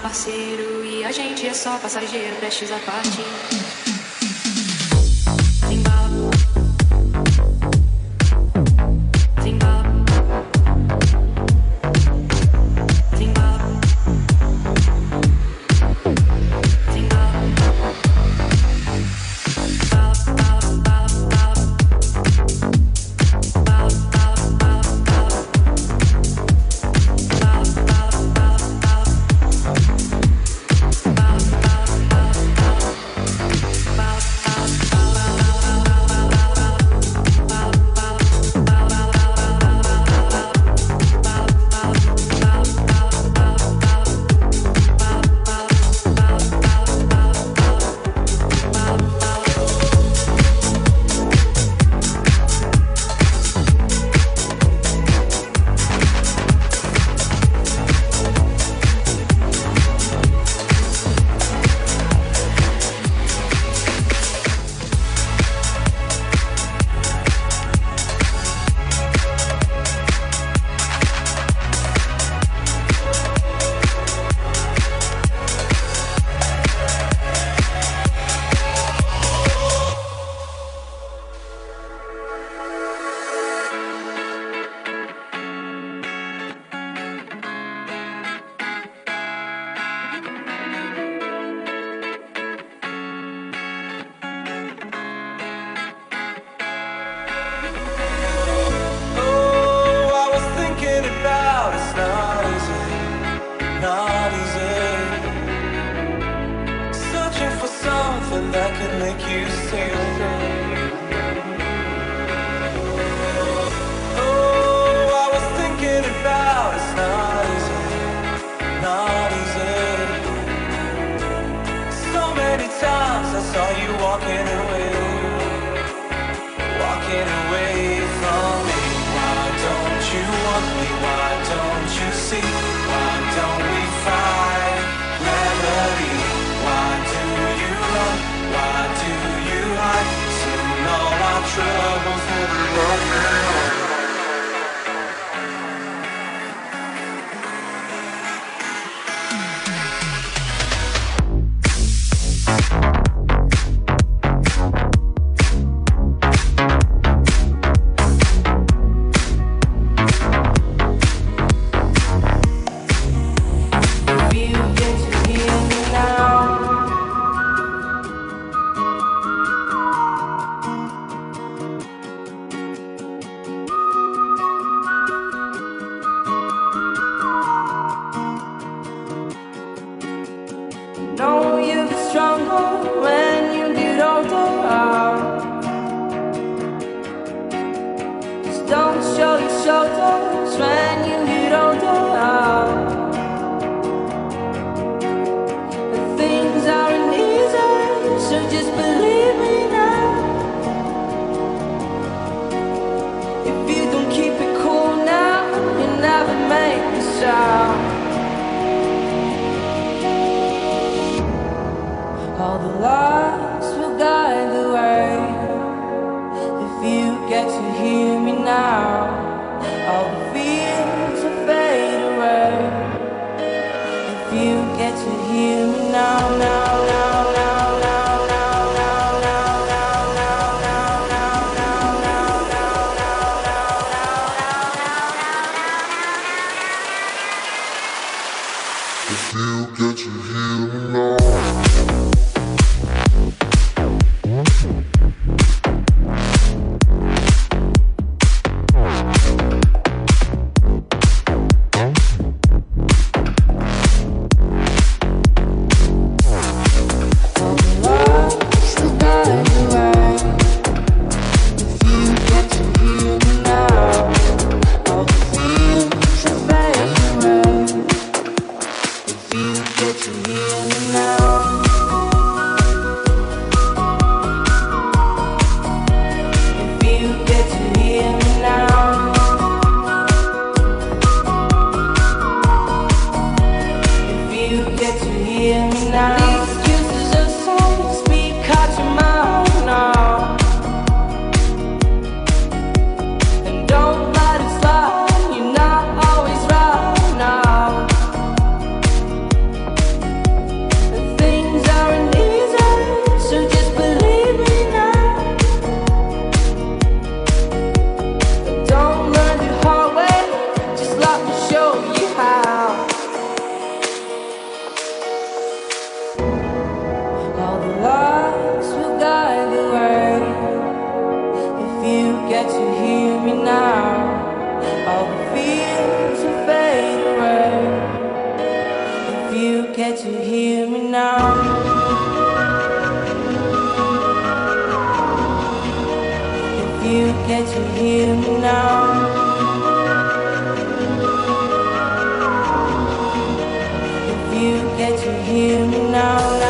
parceiro e a gente é só passageiro, prestes a partir. get to hear me now.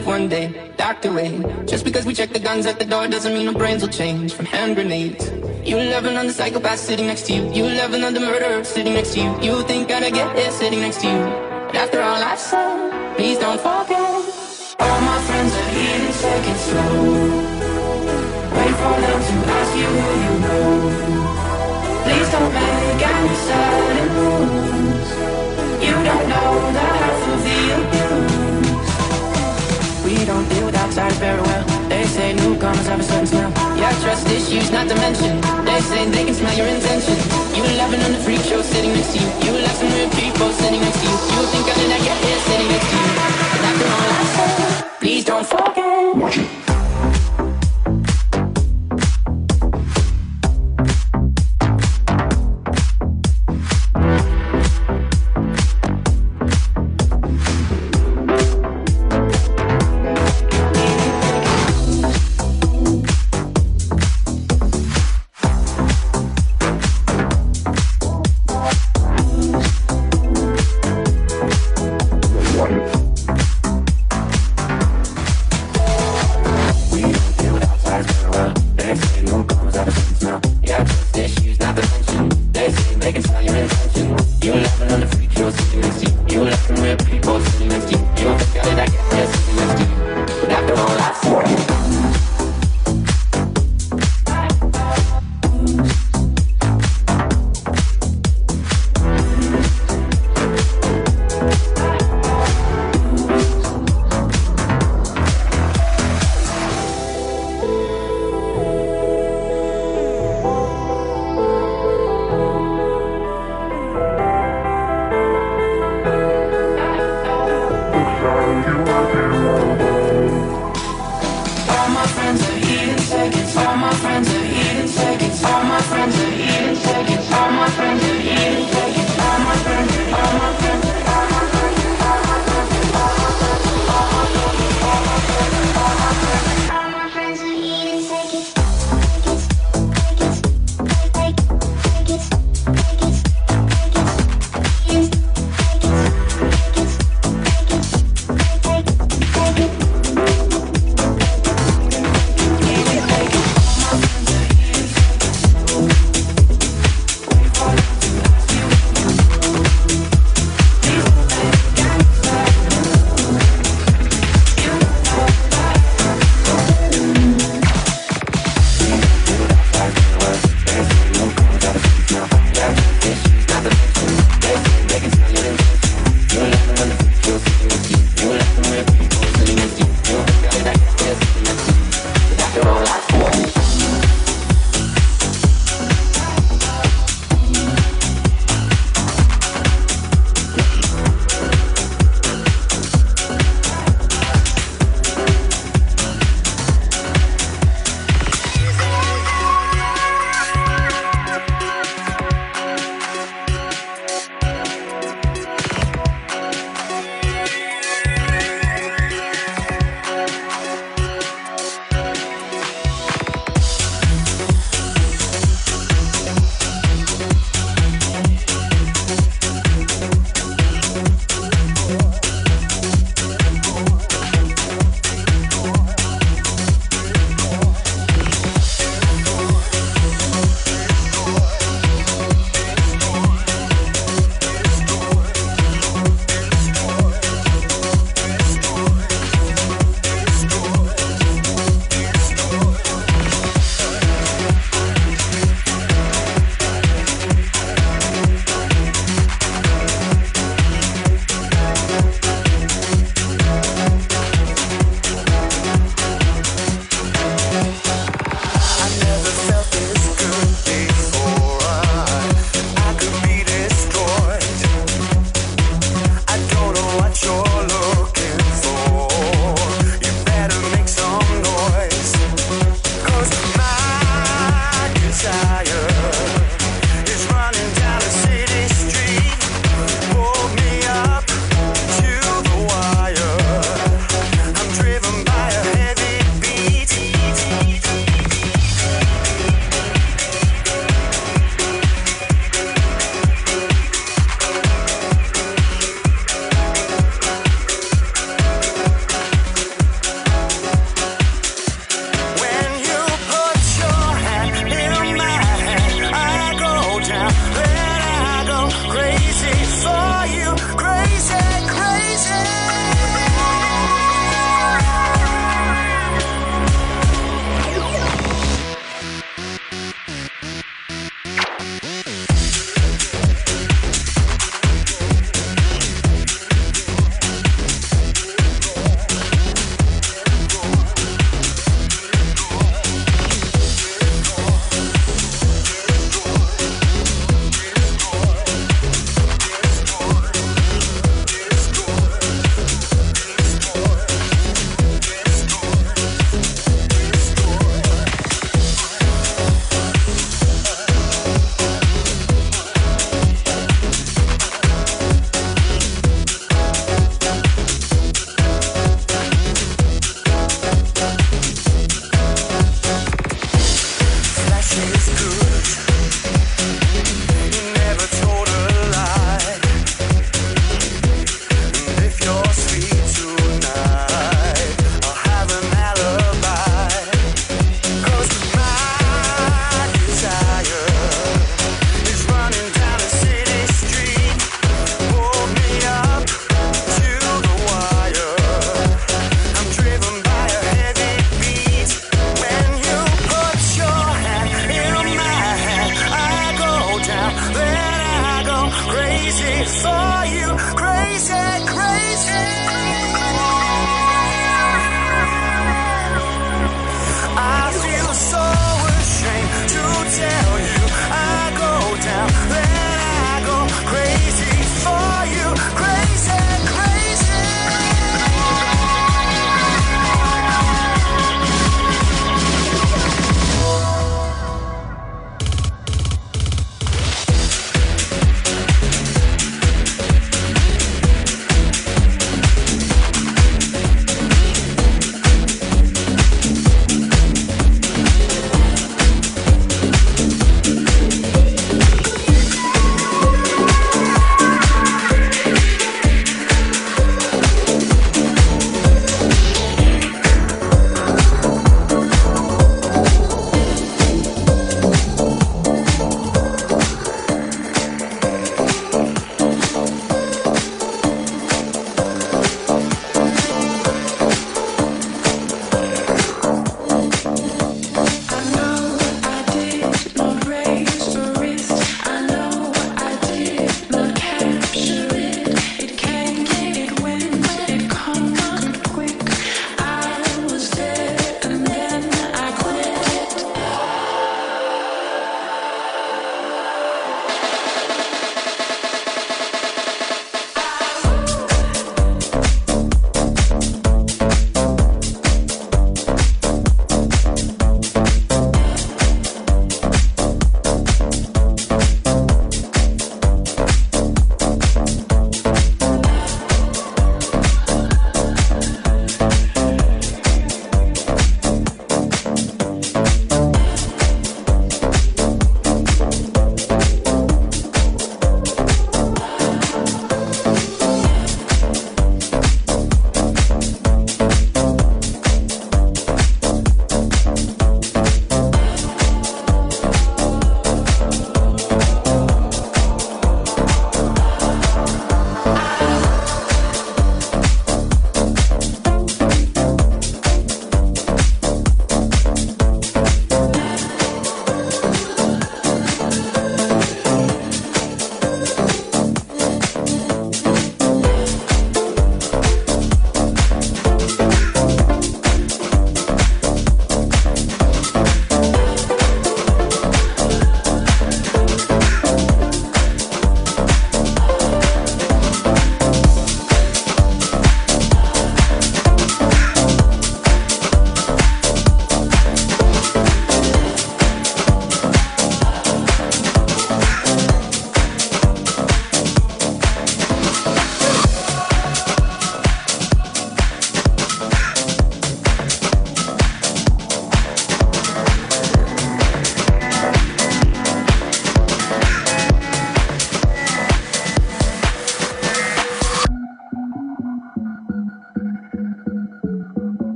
up one day, doctor away. Just because we check the guns at the door doesn't mean our brains will change from hand grenades. You love another psychopath sitting next to you. You love another murderer sitting next to you. You think I'd get it sitting next to you. But after all I've said, please don't forget. All my friends are here to take it slow. Wait for them to ask you who you know. Please don't make any sudden moves. You don't know that. don't deal with outsiders very well They say newcomers have a certain smell. Yeah, trust issues not to mention. They say they can smell your intention. You're loving on the freak show sitting next to you